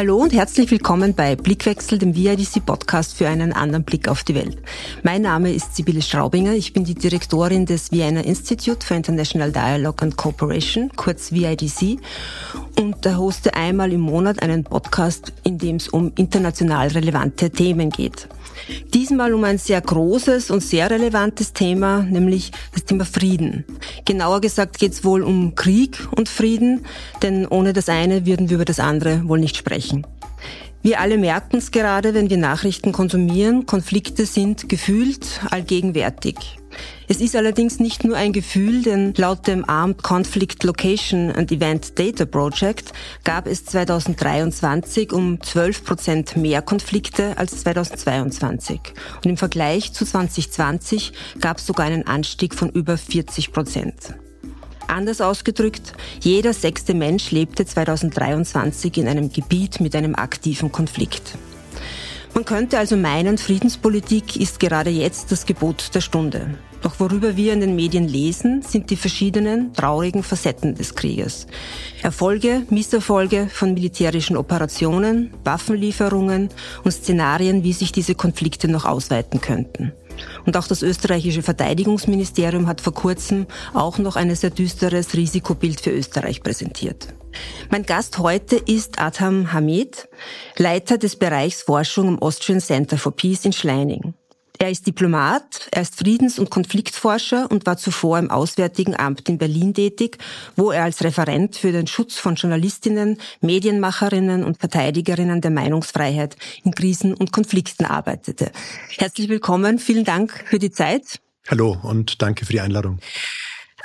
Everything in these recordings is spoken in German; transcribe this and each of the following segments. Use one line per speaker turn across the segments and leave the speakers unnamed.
Hallo und herzlich willkommen bei Blickwechsel, dem VIDC-Podcast für einen anderen Blick auf die Welt. Mein Name ist Sibylle Straubinger, ich bin die Direktorin des Vienna Institute for International Dialogue and Cooperation, kurz VIDC, und hoste einmal im Monat einen Podcast, in dem es um international relevante Themen geht. Diesmal um ein sehr großes und sehr relevantes Thema, nämlich das Thema Frieden. Genauer gesagt geht es wohl um Krieg und Frieden, denn ohne das eine würden wir über das andere wohl nicht sprechen. Wir alle merken es gerade, wenn wir Nachrichten konsumieren, Konflikte sind gefühlt allgegenwärtig. Es ist allerdings nicht nur ein Gefühl, denn laut dem Armed Conflict Location and Event Data Project gab es 2023 um 12 Prozent mehr Konflikte als 2022. Und im Vergleich zu 2020 gab es sogar einen Anstieg von über 40 Prozent. Anders ausgedrückt, jeder sechste Mensch lebte 2023 in einem Gebiet mit einem aktiven Konflikt. Man könnte also meinen, Friedenspolitik ist gerade jetzt das Gebot der Stunde. Doch worüber wir in den Medien lesen, sind die verschiedenen traurigen Facetten des Krieges. Erfolge, Misserfolge von militärischen Operationen, Waffenlieferungen und Szenarien, wie sich diese Konflikte noch ausweiten könnten. Und auch das österreichische Verteidigungsministerium hat vor kurzem auch noch ein sehr düsteres Risikobild für Österreich präsentiert. Mein Gast heute ist Adham Hamid, Leiter des Bereichs Forschung im Austrian Center for Peace in Schleining. Er ist Diplomat, er ist Friedens- und Konfliktforscher und war zuvor im Auswärtigen Amt in Berlin tätig, wo er als Referent für den Schutz von Journalistinnen, Medienmacherinnen und Verteidigerinnen der Meinungsfreiheit in Krisen und Konflikten arbeitete. Herzlich willkommen, vielen Dank für die Zeit.
Hallo und danke für die Einladung.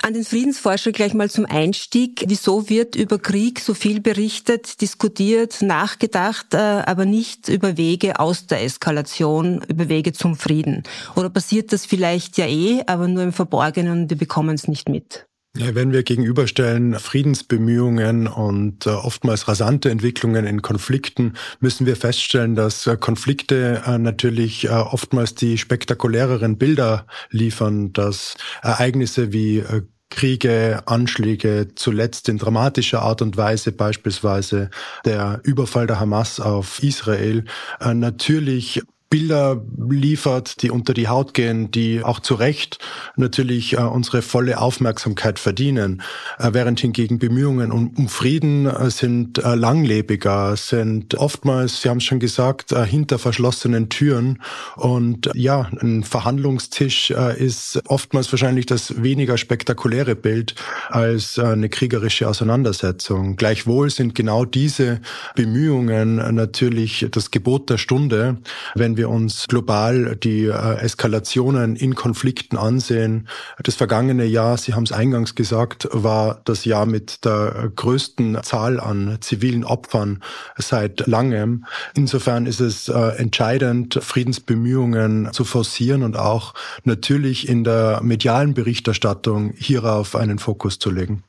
An den Friedensforscher gleich mal zum Einstieg. Wieso wird über Krieg so viel berichtet, diskutiert, nachgedacht, äh, aber nicht über Wege aus der Eskalation, über Wege zum Frieden? Oder passiert das vielleicht ja eh, aber nur im Verborgenen und wir bekommen es nicht mit?
Ja, wenn wir gegenüberstellen Friedensbemühungen und äh, oftmals rasante Entwicklungen in Konflikten, müssen wir feststellen, dass äh, Konflikte äh, natürlich oftmals die spektakuläreren Bilder liefern, dass Ereignisse wie Kriege, Anschläge, zuletzt in dramatischer Art und Weise beispielsweise der Überfall der Hamas auf Israel, natürlich Bilder liefert, die unter die Haut gehen, die auch zu Recht natürlich äh, unsere volle Aufmerksamkeit verdienen, äh, während hingegen Bemühungen um, um Frieden äh, sind äh, langlebiger, sind oftmals, Sie haben es schon gesagt, äh, hinter verschlossenen Türen und ja, ein Verhandlungstisch äh, ist oftmals wahrscheinlich das weniger spektakuläre Bild als eine kriegerische Auseinandersetzung. Gleichwohl sind genau diese Bemühungen natürlich das Gebot der Stunde, wenn wir uns global die äh, Eskalationen in Konflikten ansehen, das vergangene Jahr, Sie haben es eingangs gesagt, war das Jahr mit der größten Zahl an zivilen Opfern seit langem. Insofern ist es äh, entscheidend, Friedensbemühungen zu forcieren und auch natürlich in der medialen Berichterstattung hierauf einen Fokus zu legen.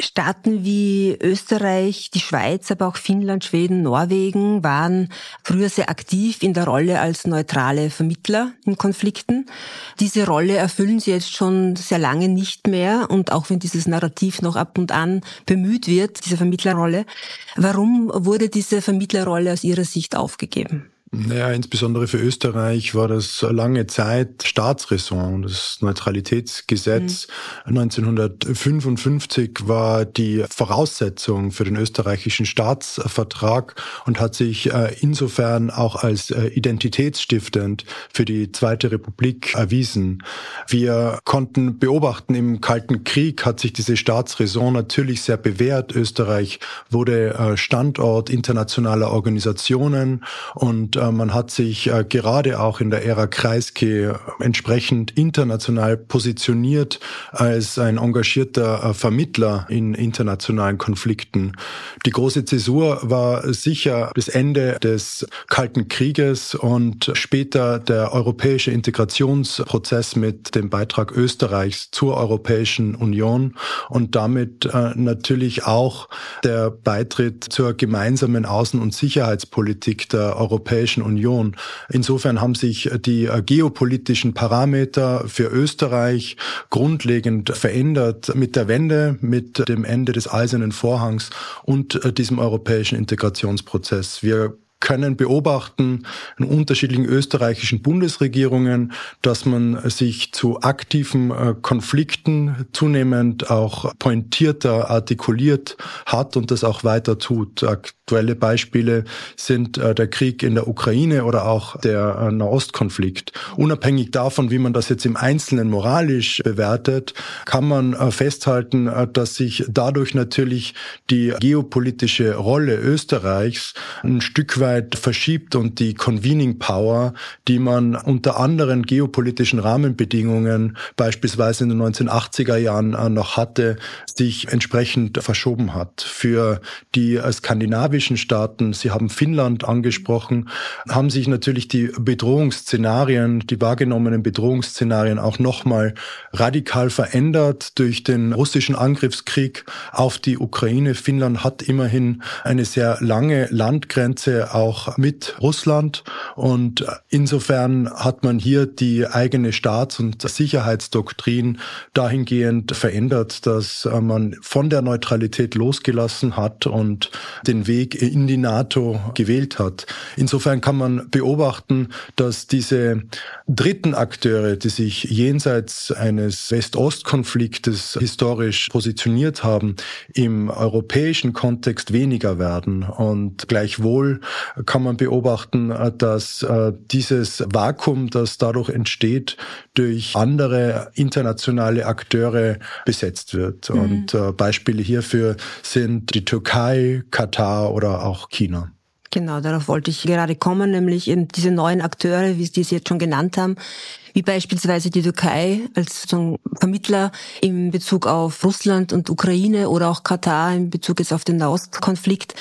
Staaten wie Österreich, die Schweiz, aber auch Finnland, Schweden, Norwegen waren früher sehr aktiv in der Rolle als neutrale Vermittler in Konflikten. Diese Rolle erfüllen sie jetzt schon sehr lange nicht mehr und auch wenn dieses Narrativ noch ab und an bemüht wird, diese Vermittlerrolle. Warum wurde diese Vermittlerrolle aus Ihrer Sicht aufgegeben?
Naja, insbesondere für Österreich war das lange Zeit Staatsräson. Das Neutralitätsgesetz mhm. 1955 war die Voraussetzung für den österreichischen Staatsvertrag und hat sich äh, insofern auch als äh, identitätsstiftend für die Zweite Republik erwiesen. Wir konnten beobachten, im Kalten Krieg hat sich diese Staatsräson natürlich sehr bewährt. Österreich wurde äh, Standort internationaler Organisationen und man hat sich äh, gerade auch in der Ära Kreisky entsprechend international positioniert als ein engagierter äh, Vermittler in internationalen Konflikten. Die große Zäsur war sicher das Ende des Kalten Krieges und später der europäische Integrationsprozess mit dem Beitrag Österreichs zur Europäischen Union und damit natürlich auch der Beitritt zur gemeinsamen Außen- und Sicherheitspolitik der Europäischen Europäischen Union. Insofern haben sich die geopolitischen Parameter für Österreich grundlegend verändert mit der Wende, mit dem Ende des Eisernen Vorhangs und diesem europäischen Integrationsprozess. Wir können beobachten in unterschiedlichen österreichischen Bundesregierungen, dass man sich zu aktiven äh, Konflikten zunehmend auch pointierter artikuliert hat und das auch weiter tut. Aktuelle Beispiele sind äh, der Krieg in der Ukraine oder auch der äh, Nahostkonflikt. Unabhängig davon, wie man das jetzt im Einzelnen moralisch bewertet, kann man festhalten, dass sich dadurch natürlich die geopolitische Rolle Österreichs ein Stück weit weit verschiebt und die Convening Power, die man unter anderen geopolitischen Rahmenbedingungen beispielsweise in den 1980er Jahren äh, noch hatte, sich entsprechend verschoben hat. Für die skandinavischen Staaten, Sie haben Finnland angesprochen, haben sich natürlich die Bedrohungsszenarien, die wahrgenommenen Bedrohungsszenarien auch nochmal radikal verändert durch den russischen Angriffskrieg auf die Ukraine. Finnland hat immerhin eine sehr lange Landgrenze auch mit Russland. Und insofern hat man hier die eigene Staats- und Sicherheitsdoktrin dahingehend verändert, dass man von der Neutralität losgelassen hat und den Weg in die NATO gewählt hat. Insofern kann man beobachten, dass diese dritten Akteure, die sich jenseits eines West-Ost-Konfliktes historisch positioniert haben, im europäischen Kontext weniger werden. Und gleichwohl kann man beobachten, äh, dass äh, dieses Vakuum, das dadurch entsteht, durch andere internationale Akteure besetzt wird. Mhm. Und äh, Beispiele hierfür sind die Türkei, Katar oder auch China.
Genau, darauf wollte ich gerade kommen, nämlich eben diese neuen Akteure, wie Sie es jetzt schon genannt haben, wie beispielsweise die Türkei als Vermittler in Bezug auf Russland und Ukraine oder auch Katar in Bezug jetzt auf den Nahostkonflikt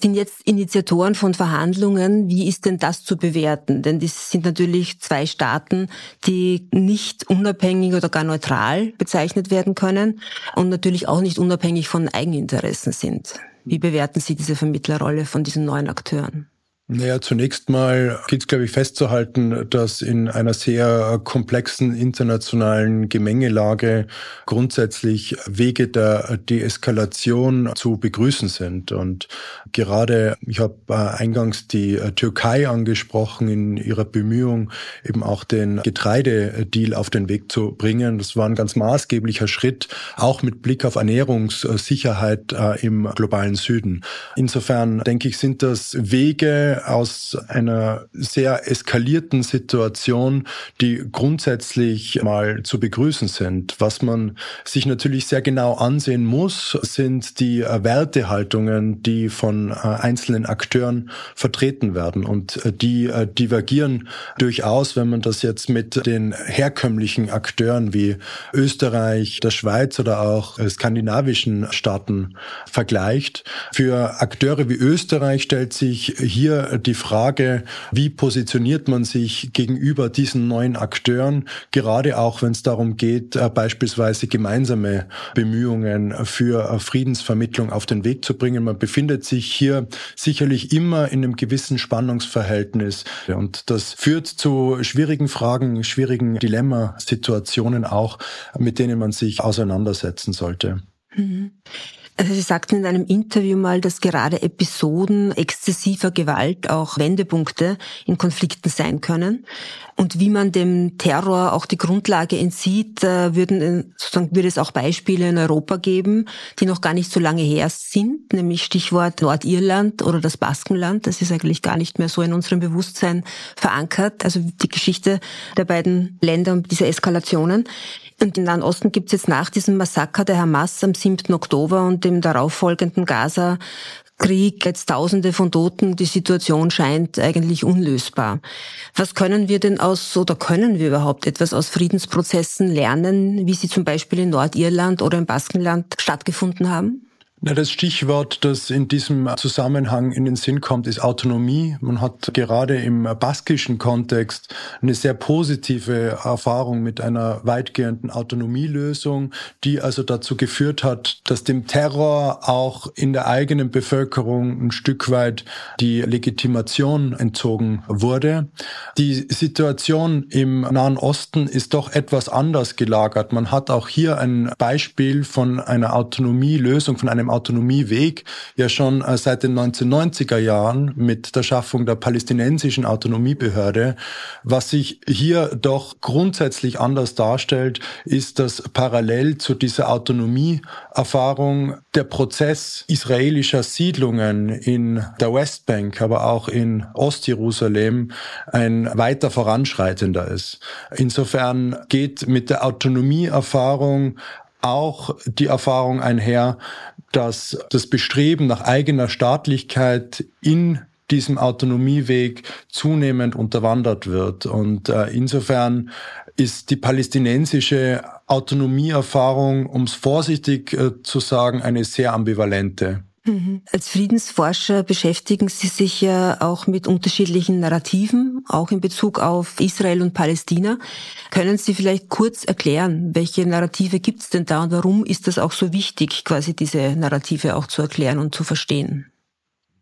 sind jetzt Initiatoren von Verhandlungen. Wie ist denn das zu bewerten? Denn das sind natürlich zwei Staaten, die nicht unabhängig oder gar neutral bezeichnet werden können und natürlich auch nicht unabhängig von Eigeninteressen sind. Wie bewerten Sie diese Vermittlerrolle von diesen neuen Akteuren?
Naja, zunächst mal gilt es, glaube ich, festzuhalten, dass in einer sehr komplexen internationalen Gemengelage grundsätzlich Wege der Deeskalation zu begrüßen sind. Und gerade, ich habe äh, eingangs die äh, Türkei angesprochen in ihrer Bemühung, eben auch den Getreidedeal auf den Weg zu bringen. Das war ein ganz maßgeblicher Schritt, auch mit Blick auf Ernährungssicherheit äh, im globalen Süden. Insofern denke ich, sind das Wege, aus einer sehr eskalierten Situation, die grundsätzlich mal zu begrüßen sind. Was man sich natürlich sehr genau ansehen muss, sind die Wertehaltungen, die von äh, einzelnen Akteuren vertreten werden. Und äh, die äh, divergieren durchaus, wenn man das jetzt mit den herkömmlichen Akteuren wie Österreich, der Schweiz oder auch skandinavischen Staaten vergleicht. Für Akteure wie Österreich stellt sich hier die Frage, wie positioniert man sich gegenüber diesen neuen Akteuren, gerade auch wenn es darum geht, äh, beispielsweise gemeinsame Bemühungen für äh, Friedensvermittlung auf den Weg zu bringen. Man befindet sich hier sicherlich immer in einem gewissen Spannungsverhältnis und das führt zu schwierigen Fragen, schwierigen Dilemmasituationen auch, mit denen man sich auseinandersetzen sollte. Mhm.
Also Sie sagten in einem Interview mal, dass gerade Episoden exzessiver Gewalt auch Wendepunkte in Konflikten sein können. Und wie man dem Terror auch die Grundlage entzieht, äh, würden, äh, sozusagen, würde es auch Beispiele in Europa geben, die noch gar nicht so lange her sind, nämlich Stichwort Nordirland oder das Baskenland. Das ist eigentlich gar nicht mehr so in unserem Bewusstsein verankert. Also die Geschichte der beiden Länder und diese Eskalationen. Und im Nahen Osten gibt es jetzt nach diesem Massaker der Hamas am 7. Oktober und dem darauffolgenden Gaza Krieg, jetzt Tausende von Toten, die Situation scheint eigentlich unlösbar. Was können wir denn aus, oder können wir überhaupt etwas aus Friedensprozessen lernen, wie sie zum Beispiel in Nordirland oder im Baskenland stattgefunden haben?
Na, das Stichwort, das in diesem Zusammenhang in den Sinn kommt, ist Autonomie. Man hat gerade im baskischen Kontext eine sehr positive Erfahrung mit einer weitgehenden Autonomielösung, die also dazu geführt hat, dass dem Terror auch in der eigenen Bevölkerung ein Stück weit die Legitimation entzogen wurde. Die Situation im Nahen Osten ist doch etwas anders gelagert. Man hat auch hier ein Beispiel von einer Autonomielösung, von einem Autonomieweg ja schon äh, seit den 1990er Jahren mit der Schaffung der palästinensischen Autonomiebehörde. Was sich hier doch grundsätzlich anders darstellt, ist, dass parallel zu dieser Autonomieerfahrung der Prozess israelischer Siedlungen in der Westbank, aber auch in Ostjerusalem ein weiter voranschreitender ist. Insofern geht mit der Autonomieerfahrung auch die Erfahrung einher, dass das Bestreben nach eigener Staatlichkeit in diesem Autonomieweg zunehmend unterwandert wird. Und äh, insofern ist die palästinensische Autonomieerfahrung, um es vorsichtig äh, zu sagen, eine sehr ambivalente.
Mhm. Als Friedensforscher beschäftigen Sie sich ja auch mit unterschiedlichen Narrativen, auch in Bezug auf Israel und Palästina. Können Sie vielleicht kurz erklären, welche Narrative gibt es denn da und warum ist das auch so wichtig, quasi diese Narrative auch zu erklären und zu verstehen?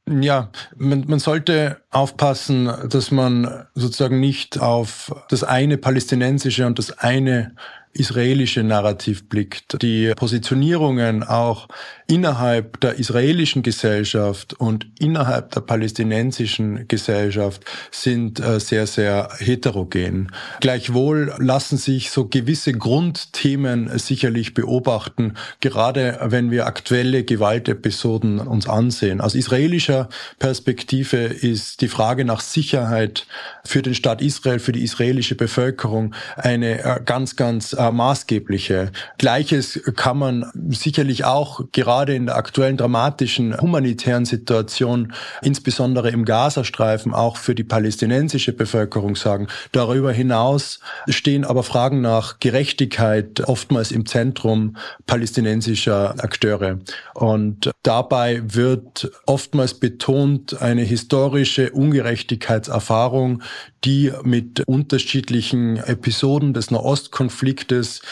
Ja, man, man sollte aufpassen, dass man sozusagen nicht auf das eine palästinensische und das eine israelische Narrativ blickt. Die Positionierungen auch innerhalb der israelischen Gesellschaft und innerhalb der palästinensischen Gesellschaft sind äh, sehr, sehr heterogen. Gleichwohl lassen sich so gewisse Grundthemen sicherlich beobachten, gerade wenn wir aktuelle Gewaltepisoden uns ansehen. Aus israelischer Perspektive ist die Frage nach Sicherheit für den Staat Israel, für die israelische Bevölkerung eine äh, ganz, ganz äh, maßgebliche. Gleiches kann man sicherlich auch gerade in der aktuellen dramatischen humanitären Situation, insbesondere im Gazastreifen, auch für die palästinensische Bevölkerung sagen. Darüber hinaus stehen aber Fragen nach Gerechtigkeit oftmals im Zentrum palästinensischer Akteure. Und dabei wird oftmals betont eine historische Ungerechtigkeitserfahrung, die mit unterschiedlichen Episoden des Nahostkonfliktes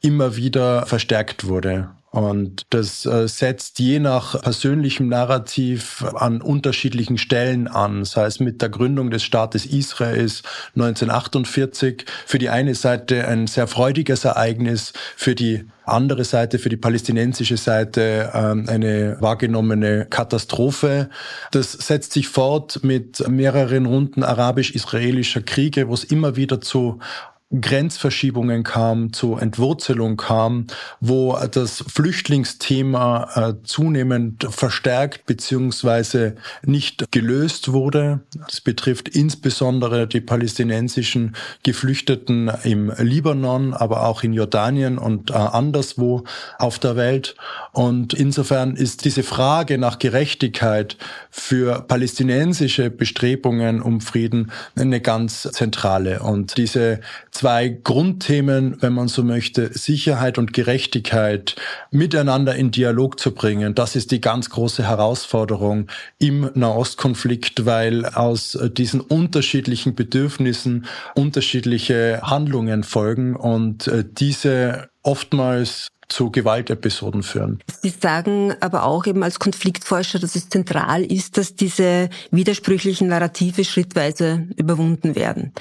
immer wieder verstärkt wurde. Und das äh, setzt je nach persönlichem Narrativ an unterschiedlichen Stellen an, sei es mit der Gründung des Staates Israels 1948, für die eine Seite ein sehr freudiges Ereignis, für die andere Seite, für die palästinensische Seite ähm, eine wahrgenommene Katastrophe. Das setzt sich fort mit mehreren Runden arabisch-israelischer Kriege, wo es immer wieder zu Grenzverschiebungen kam, zu Entwurzelung kam, wo das Flüchtlingsthema äh, zunehmend verstärkt beziehungsweise nicht gelöst wurde. Das betrifft insbesondere die palästinensischen Geflüchteten im Libanon, aber auch in Jordanien und äh, anderswo auf der Welt. Und insofern ist diese Frage nach Gerechtigkeit für palästinensische Bestrebungen um Frieden eine ganz zentrale. Und diese zwei Grundthemen, wenn man so möchte, Sicherheit und Gerechtigkeit miteinander in Dialog zu bringen. Das ist die ganz große Herausforderung im Nahostkonflikt, weil aus diesen unterschiedlichen Bedürfnissen unterschiedliche Handlungen folgen und äh, diese oftmals zu Gewaltepisoden führen.
Sie sagen aber auch eben als Konfliktforscher, dass es zentral ist, dass diese widersprüchlichen Narrative schrittweise überwunden werden.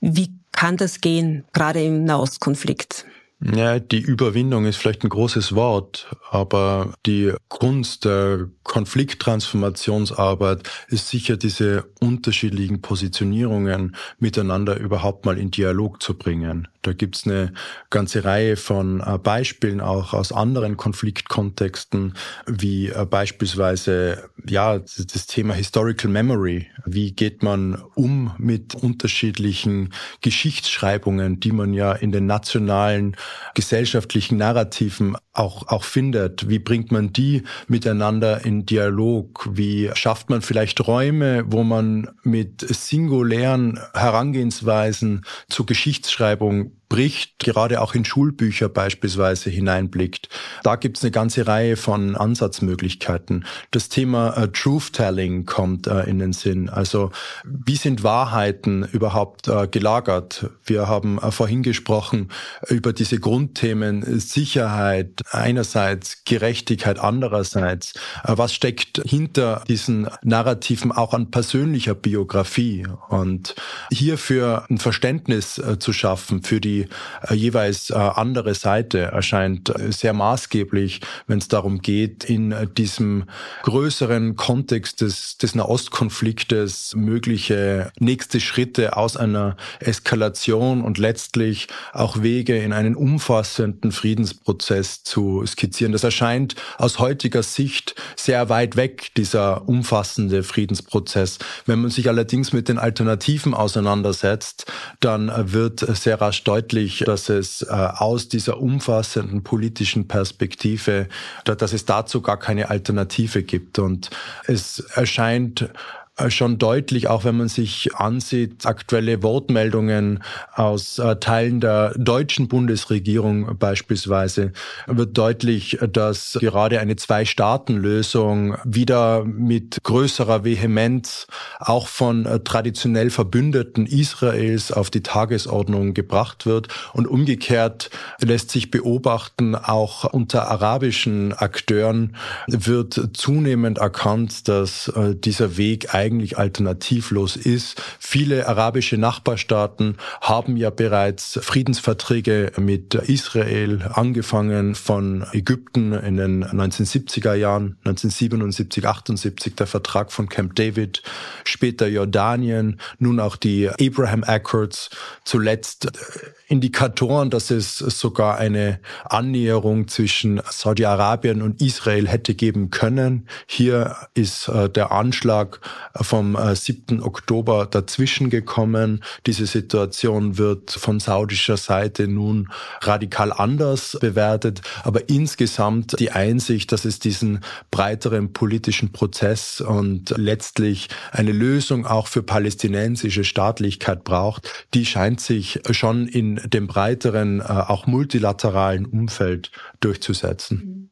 Wie kann das gehen, gerade im Nahostkonflikt?
Ja, die Überwindung ist vielleicht ein großes Wort, aber die Kunst der Konflikttransformationsarbeit ist sicher diese unterschiedlichen Positionierungen miteinander überhaupt mal in Dialog zu bringen. Da gibt's eine ganze Reihe von äh, Beispielen auch aus anderen Konfliktkontexten, wie äh, beispielsweise ja das Thema Historical Memory. Wie geht man um mit unterschiedlichen Geschichtsschreibungen, die man ja in den nationalen gesellschaftlichen Narrativen auch, auch findet? Wie bringt man die miteinander in Dialog? Wie schafft man vielleicht Räume, wo man mit singulären Herangehensweisen zur Geschichtsschreibung bricht, gerade auch in Schulbücher beispielsweise hineinblickt. Da gibt es eine ganze Reihe von Ansatzmöglichkeiten. Das Thema äh, Truth-Telling kommt äh, in den Sinn. Also wie sind Wahrheiten überhaupt äh, gelagert? Wir haben äh, vorhin gesprochen über diese Grundthemen Sicherheit einerseits, Gerechtigkeit andererseits. Äh, was steckt hinter diesen Narrativen auch an persönlicher Biografie? Und hierfür ein Verständnis äh, zu schaffen für die die äh, jeweils äh, andere Seite erscheint äh, sehr maßgeblich, wenn es darum geht, in diesem größeren Kontext des, des Nahostkonfliktes mögliche nächste Schritte aus einer Eskalation und letztlich auch Wege in einen umfassenden Friedensprozess zu skizzieren. Das erscheint aus heutiger Sicht sehr weit weg, dieser umfassende Friedensprozess. Wenn man sich allerdings mit den Alternativen auseinandersetzt, dann wird sehr rasch deutlich, deutlich, dass es äh, aus dieser umfassenden politischen Perspektive, dass es dazu gar keine Alternative gibt. Und es erscheint schon deutlich, auch wenn man sich ansieht, aktuelle Wortmeldungen aus äh, Teilen der deutschen Bundesregierung beispielsweise, wird deutlich, dass gerade eine Zwei-Staaten-Lösung wieder mit größerer Vehemenz auch von äh, traditionell Verbündeten Israels auf die Tagesordnung gebracht wird. Und umgekehrt lässt sich beobachten, auch unter arabischen Akteuren wird zunehmend erkannt, dass dieser Weg eigentlich eigentlich alternativlos ist. Viele arabische Nachbarstaaten haben ja bereits Friedensverträge mit Israel angefangen von Ägypten in den 1970er Jahren, 1977, 78 der Vertrag von Camp David, später Jordanien, nun auch die Abraham Accords, zuletzt Indikatoren, dass es sogar eine Annäherung zwischen Saudi-Arabien und Israel hätte geben können. Hier ist äh, der Anschlag vom 7. Äh, Oktober dazwischen gekommen. Diese Situation wird von saudischer Seite nun radikal anders bewertet. Aber insgesamt die Einsicht, dass es diesen breiteren politischen Prozess und letztlich eine Lösung auch für palästinensische Staatlichkeit braucht, die scheint sich schon in dem breiteren, äh, auch multilateralen Umfeld durchzusetzen.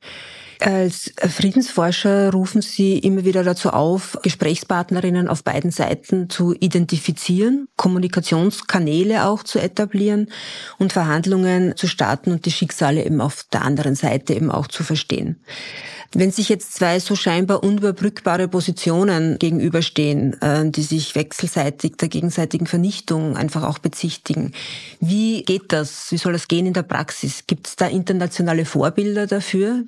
Als Friedensforscher rufen Sie immer wieder dazu auf, Gesprächspartnerinnen auf beiden Seiten zu identifizieren, Kommunikationskanäle auch zu etablieren und Verhandlungen zu starten und die Schicksale eben auf der anderen Seite eben auch zu verstehen. Wenn sich jetzt zwei so scheinbar unüberbrückbare Positionen gegenüberstehen, äh, die sich wechselseitig der gegenseitigen Vernichtung einfach auch bezichtigen, wie geht das? Wie soll das gehen in der Praxis? Gibt es da internationale Vorbilder dafür?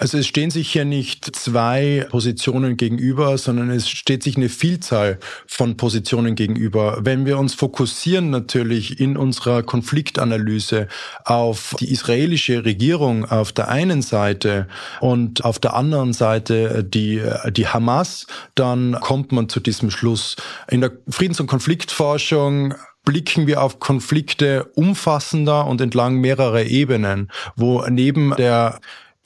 Also es stehen sich hier nicht zwei Positionen gegenüber, sondern es steht sich eine Vielzahl von Positionen gegenüber. Wenn wir uns fokussieren natürlich in unserer Konfliktanalyse auf die israelische Regierung auf der einen Seite und auf der anderen Seite die, die Hamas, dann kommt man zu diesem Schluss. In der Friedens- und Konfliktforschung blicken wir auf Konflikte umfassender und entlang mehrerer Ebenen, wo neben der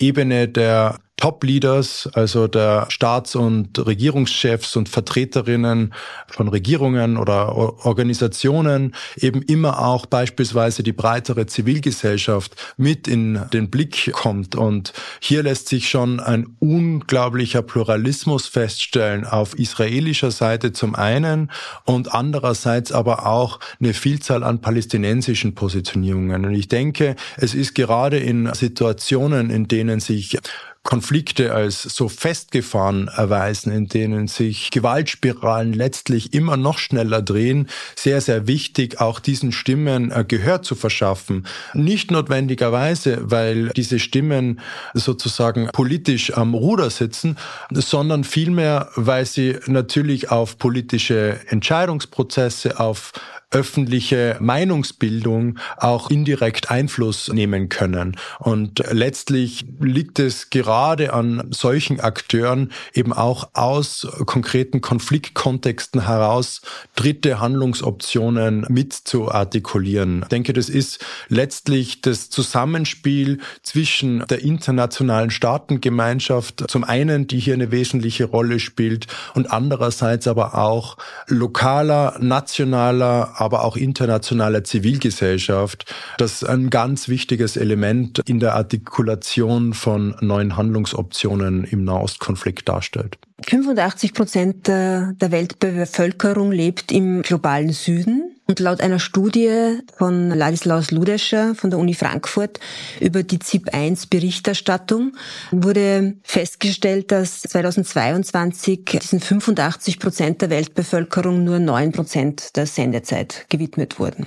Ebene der Top-Leaders, also der Staats- und Regierungschefs und Vertreterinnen von Regierungen oder Organisationen, eben immer auch beispielsweise die breitere Zivilgesellschaft mit in den Blick kommt. Und hier lässt sich schon ein unglaublicher Pluralismus feststellen auf israelischer Seite zum einen und andererseits aber auch eine Vielzahl an palästinensischen Positionierungen. Und ich denke, es ist gerade in Situationen, in denen sich Konflikte als so festgefahren erweisen, in denen sich Gewaltspiralen letztlich immer noch schneller drehen, sehr, sehr wichtig, auch diesen Stimmen äh, Gehör zu verschaffen. Nicht notwendigerweise, weil diese Stimmen sozusagen politisch am Ruder sitzen, sondern vielmehr, weil sie natürlich auf politische Entscheidungsprozesse, auf öffentliche Meinungsbildung auch indirekt Einfluss nehmen können. Und letztlich liegt es gerade an solchen Akteuren eben auch aus konkreten Konfliktkontexten heraus dritte Handlungsoptionen mit zu artikulieren. Ich denke, das ist letztlich das Zusammenspiel zwischen der internationalen Staatengemeinschaft, zum einen, die hier eine wesentliche Rolle spielt, und andererseits aber auch lokaler, nationaler, aber auch internationaler Zivilgesellschaft, das ein ganz wichtiges Element in der Artikulation von neuen Handlungsoptionen im Nahostkonflikt darstellt.
85 Prozent der Weltbevölkerung lebt im globalen Süden. Und laut einer Studie von Ladislaus Ludescher von der Uni Frankfurt über die ZIP-1 Berichterstattung wurde festgestellt, dass 2022 diesen 85 Prozent der Weltbevölkerung nur 9 Prozent der Sendezeit gewidmet wurden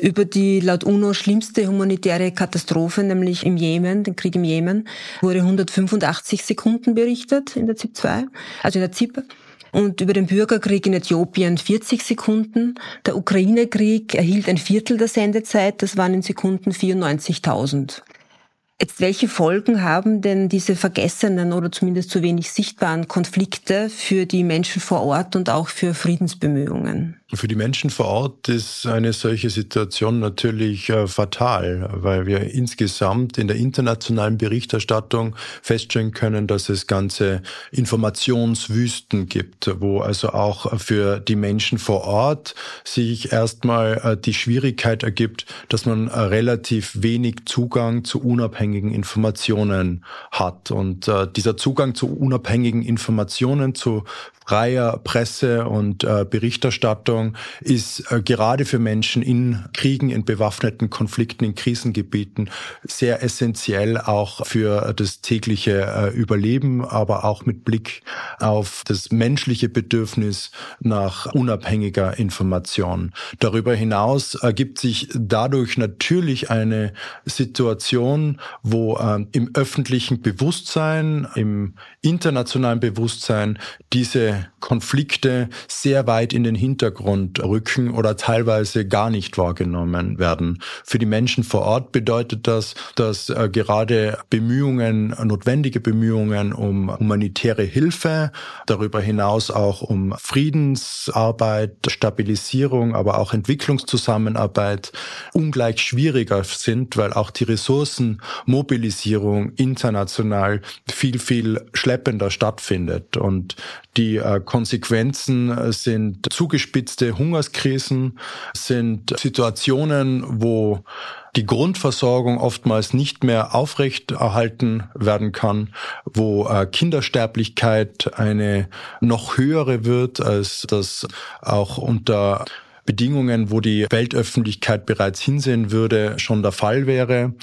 über die laut UNO schlimmste humanitäre Katastrophe, nämlich im Jemen, den Krieg im Jemen, wurde 185 Sekunden berichtet in der ZIP 2, also in der ZIP. Und über den Bürgerkrieg in Äthiopien 40 Sekunden. Der Ukraine-Krieg erhielt ein Viertel der Sendezeit, das waren in Sekunden 94.000. Jetzt, welche Folgen haben denn diese vergessenen oder zumindest zu wenig sichtbaren Konflikte für die Menschen vor Ort und auch für Friedensbemühungen?
Für die Menschen vor Ort ist eine solche Situation natürlich äh, fatal, weil wir insgesamt in der internationalen Berichterstattung feststellen können, dass es ganze Informationswüsten gibt, wo also auch für die Menschen vor Ort sich erstmal äh, die Schwierigkeit ergibt, dass man äh, relativ wenig Zugang zu unabhängigen Informationen hat. Und dieser Zugang zu unabhängigen Informationen, zu freier Presse und äh, Berichterstattung ist äh, gerade für Menschen in Kriegen, in bewaffneten Konflikten, in Krisengebieten sehr essentiell auch für das tägliche äh, Überleben, aber auch mit Blick auf das menschliche Bedürfnis nach unabhängiger Information. Darüber hinaus ergibt sich dadurch natürlich eine Situation, wo äh, im öffentlichen Bewusstsein, im internationalen Bewusstsein diese Konflikte sehr weit in den Hintergrund rücken oder teilweise gar nicht wahrgenommen werden. Für die Menschen vor Ort bedeutet das, dass äh, gerade Bemühungen, notwendige Bemühungen um humanitäre Hilfe, darüber hinaus auch um Friedensarbeit, Stabilisierung, aber auch Entwicklungszusammenarbeit ungleich schwieriger sind, weil auch die Ressourcenmobilisierung international viel, viel schleppender stattfindet. Und die Konsequenzen äh, sind zugespitzte Hungerskrisen, sind Situationen, wo die Grundversorgung oftmals nicht mehr aufrechterhalten werden kann, wo äh, Kindersterblichkeit eine noch höhere wird, als das auch unter Bedingungen, wo die Weltöffentlichkeit bereits hinsehen würde, schon der Fall wäre.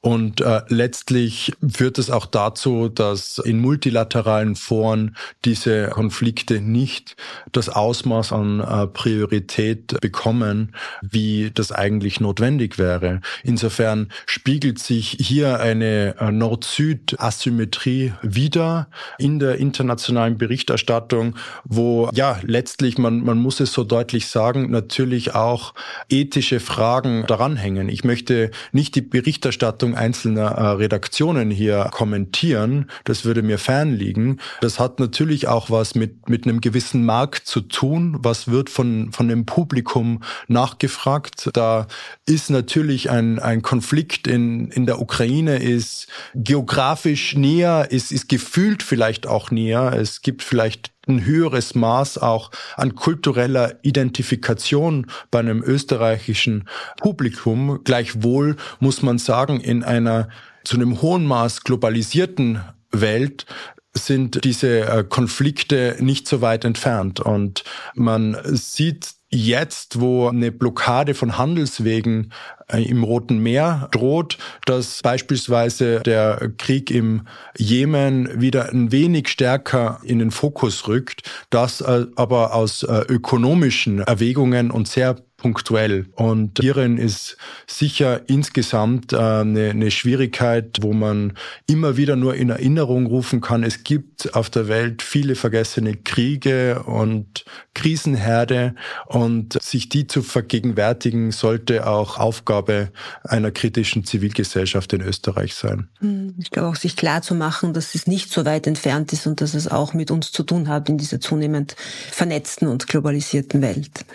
Und äh, letztlich führt es auch dazu, dass in multilateralen Foren diese Konflikte nicht das Ausmaß an äh, Priorität bekommen, wie das eigentlich notwendig wäre. Insofern spiegelt sich hier eine äh, Nord-Süd-Asymmetrie wieder in der internationalen Berichterstattung, wo ja letztlich, man, man muss es so deutlich sagen, natürlich auch ethische Fragen daran hängen. Ich möchte nicht die Berichterstattung einzelner äh, Redaktionen hier kommentieren. Das würde mir fernliegen. Das hat natürlich auch was mit, mit einem gewissen Markt zu tun. Was wird von, von dem Publikum nachgefragt? Da ist natürlich ein, ein Konflikt in, in der Ukraine ist geografisch näher, ist, ist gefühlt vielleicht auch näher. Es gibt vielleicht ein höheres Maß auch an kultureller Identifikation bei einem österreichischen Publikum. Gleichwohl muss man sagen, in einer zu einem hohen Maß globalisierten Welt sind diese äh, Konflikte nicht so weit entfernt. Und man sieht jetzt, wo eine Blockade von Handelswegen äh, im Roten Meer droht, dass beispielsweise der Krieg im Jemen wieder ein wenig stärker in den Fokus rückt, das äh, aber aus äh, ökonomischen Erwägungen und sehr punktuell. Und hierin ist sicher insgesamt äh, eine, eine Schwierigkeit, wo man immer wieder nur in Erinnerung rufen kann, es gibt auf der Welt viele vergessene Kriege und Krisenherde und sich die zu vergegenwärtigen sollte auch Aufgabe einer kritischen Zivilgesellschaft in Österreich sein.
Hm, ich glaube auch sich klar zu machen, dass es nicht so weit entfernt ist und dass es auch mit uns zu tun hat in dieser zunehmend vernetzten und globalisierten Welt.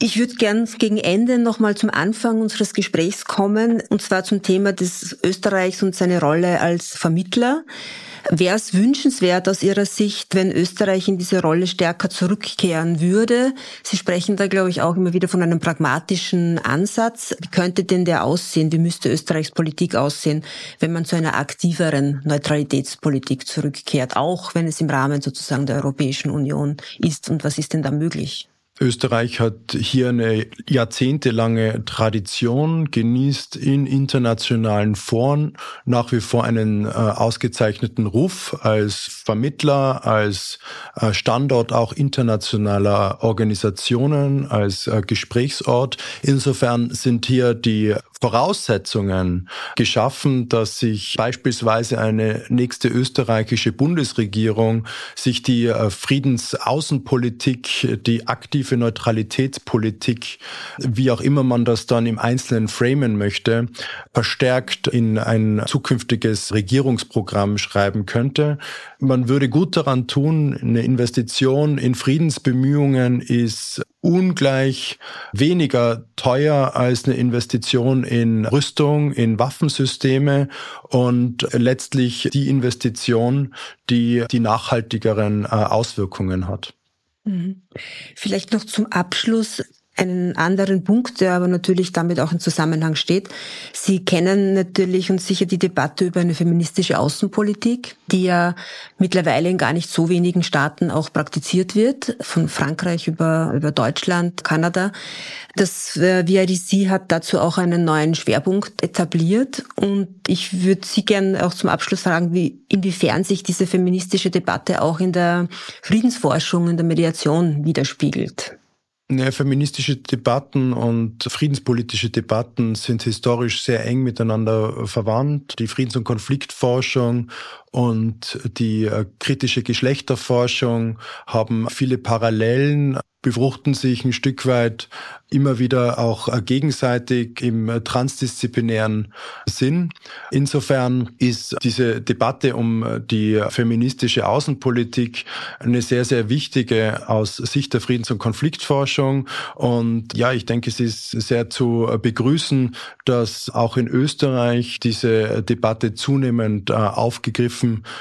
Ich würde gern gegen Ende nochmal zum Anfang unseres Gesprächs kommen, und zwar zum Thema des Österreichs und seine Rolle als Vermittler. Wäre es wünschenswert aus Ihrer Sicht, wenn Österreich in diese Rolle stärker zurückkehren würde? Sie sprechen da, glaube ich, auch immer wieder von einem pragmatischen Ansatz. Wie könnte denn der aussehen? Wie müsste Österreichs Politik aussehen, wenn man zu einer aktiveren Neutralitätspolitik zurückkehrt, auch wenn es im Rahmen sozusagen der Europäischen Union ist? Und was ist denn da möglich?
Österreich hat hier eine jahrzehntelange Tradition, genießt in internationalen Foren nach wie vor einen äh, ausgezeichneten Ruf als Vermittler, als äh, Standort auch internationaler Organisationen, als äh, Gesprächsort. Insofern sind hier die Voraussetzungen geschaffen, dass sich beispielsweise eine nächste österreichische Bundesregierung sich die äh, Friedensaußenpolitik, die aktive Neutralitätspolitik, wie auch immer man das dann im Einzelnen framen möchte, verstärkt in ein zukünftiges Regierungsprogramm schreiben könnte. Man würde gut daran tun, eine Investition in Friedensbemühungen ist ungleich weniger teuer als eine Investition in Rüstung, in Waffensysteme und letztlich die Investition, die die nachhaltigeren äh, Auswirkungen hat.
Mhm. Vielleicht noch zum Abschluss einen anderen Punkt, der aber natürlich damit auch im Zusammenhang steht. Sie kennen natürlich und sicher die Debatte über eine feministische Außenpolitik, die ja mittlerweile in gar nicht so wenigen Staaten auch praktiziert wird, von Frankreich über, über Deutschland, Kanada. Das äh, VIDC hat dazu auch einen neuen Schwerpunkt etabliert und ich würde Sie gerne auch zum Abschluss fragen, wie, inwiefern sich diese feministische Debatte auch in der Friedensforschung, in der Mediation widerspiegelt.
Ja, feministische Debatten und friedenspolitische Debatten sind historisch sehr eng miteinander verwandt. Die Friedens- und Konfliktforschung und die äh, kritische Geschlechterforschung haben viele Parallelen befruchten sich ein Stück weit immer wieder auch äh, gegenseitig im äh, transdisziplinären Sinn. Insofern ist diese Debatte um die feministische Außenpolitik eine sehr, sehr wichtige aus Sicht der Friedens- und Konfliktforschung. Und ja, ich denke, es ist sehr zu begrüßen, dass auch in Österreich diese Debatte zunehmend aufgegriffen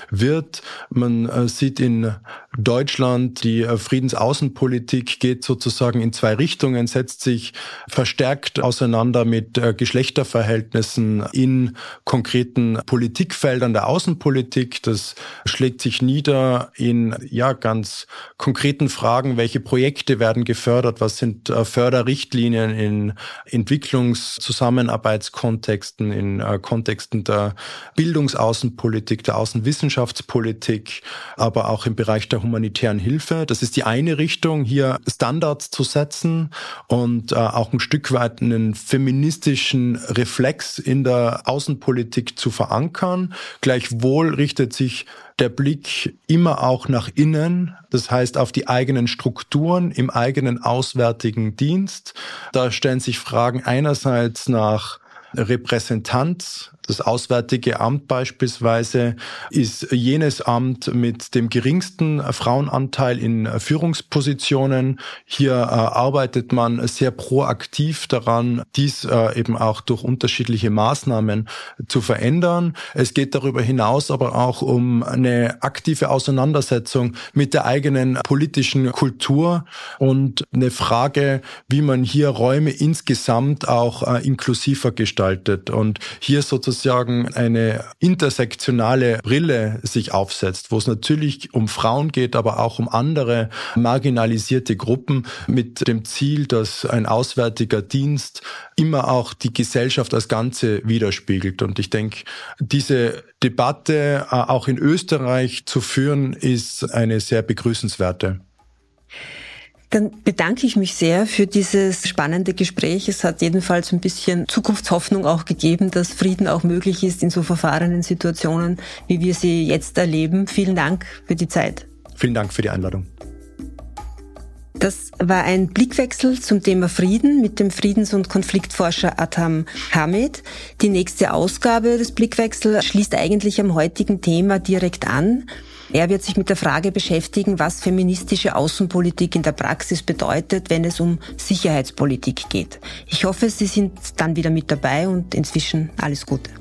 wird. Man sieht in Deutschland die Friedensaußenpolitik geht sozusagen in zwei Richtungen, setzt sich verstärkt auseinander mit äh, Geschlechterverhältnissen in konkreten Politikfeldern der Außenpolitik. Das schlägt sich nieder in ja ganz konkreten Fragen, welche Projekte werden gefördert, was sind äh, Förderrichtlinien in Entwicklungszusammenarbeitskontexten, in äh, Kontexten der Bildungsaußenpolitik, der Außenwissenschaftspolitik, aber auch im Bereich der humanitären Hilfe. Das ist die eine Richtung, hier Standards zu setzen und äh, auch ein Stück weit einen feministischen Reflex in der Außenpolitik zu verankern. Gleichwohl richtet sich der Blick immer auch nach innen, das heißt auf die eigenen Strukturen im eigenen auswärtigen Dienst. Da stellen sich Fragen einerseits nach Repräsentanz das Auswärtige Amt beispielsweise ist jenes Amt mit dem geringsten Frauenanteil in Führungspositionen. Hier äh, arbeitet man sehr proaktiv daran, dies äh, eben auch durch unterschiedliche Maßnahmen zu verändern. Es geht darüber hinaus aber auch um eine aktive Auseinandersetzung mit der eigenen politischen Kultur und eine Frage, wie man hier Räume insgesamt auch äh, inklusiver gestaltet und hier sozusagen sozusagen eine intersektionale Brille sich aufsetzt, wo es natürlich um Frauen geht, aber auch um andere marginalisierte Gruppen mit dem Ziel, dass ein auswärtiger Dienst immer auch die Gesellschaft als Ganze widerspiegelt. Und ich denke, diese Debatte äh, auch in Österreich zu führen, ist eine sehr begrüßenswerte.
Dann bedanke ich mich sehr für dieses spannende Gespräch. Es hat jedenfalls ein bisschen Zukunftshoffnung auch gegeben, dass Frieden auch möglich ist in so verfahrenen Situationen, wie wir sie jetzt erleben. Vielen Dank für die Zeit.
Vielen Dank für die Einladung.
Das war ein Blickwechsel zum Thema Frieden mit dem Friedens- und Konfliktforscher Atam Hamid. Die nächste Ausgabe des Blickwechsels schließt eigentlich am heutigen Thema direkt an. Er wird sich mit der Frage beschäftigen, was feministische Außenpolitik in der Praxis bedeutet, wenn es um Sicherheitspolitik geht. Ich hoffe, Sie sind dann wieder mit dabei und inzwischen alles Gute.